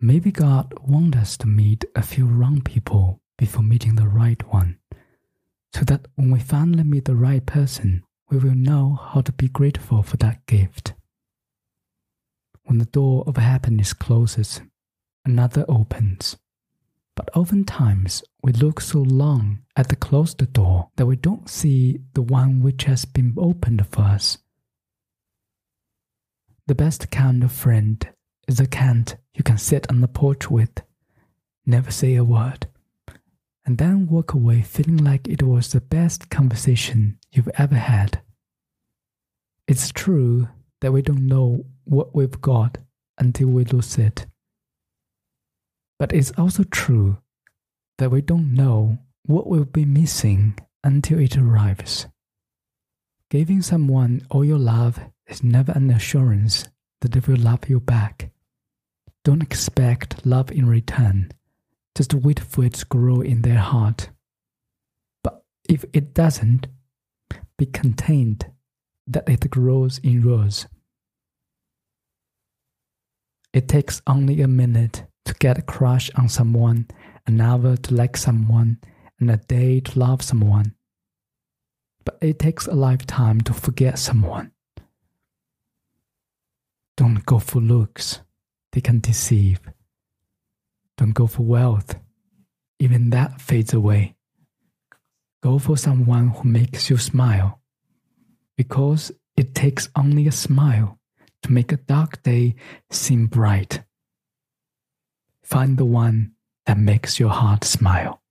maybe God wants us to meet a few wrong people before meeting the right one, so that when we finally meet the right person, we will know how to be grateful for that gift. When the door of happiness closes, another opens. But oftentimes we look so long at the closed door that we don't see the one which has been opened for us. The best kind of friend is a kind you can sit on the porch with, never say a word, and then walk away feeling like it was the best conversation you've ever had. It's true that we don't know what we've got until we lose it. But it's also true that we don't know what we'll be missing until it arrives. Giving someone all your love is never an assurance that they will love you back. Don't expect love in return. Just wait for it to grow in their heart. But if it doesn't, be content that it grows in yours. It takes only a minute to get a crush on someone, an hour to like someone, and a day to love someone. But it takes a lifetime to forget someone. Don't go for looks, they can deceive. Don't go for wealth, even that fades away. Go for someone who makes you smile, because it takes only a smile to make a dark day seem bright. Find the one that makes your heart smile.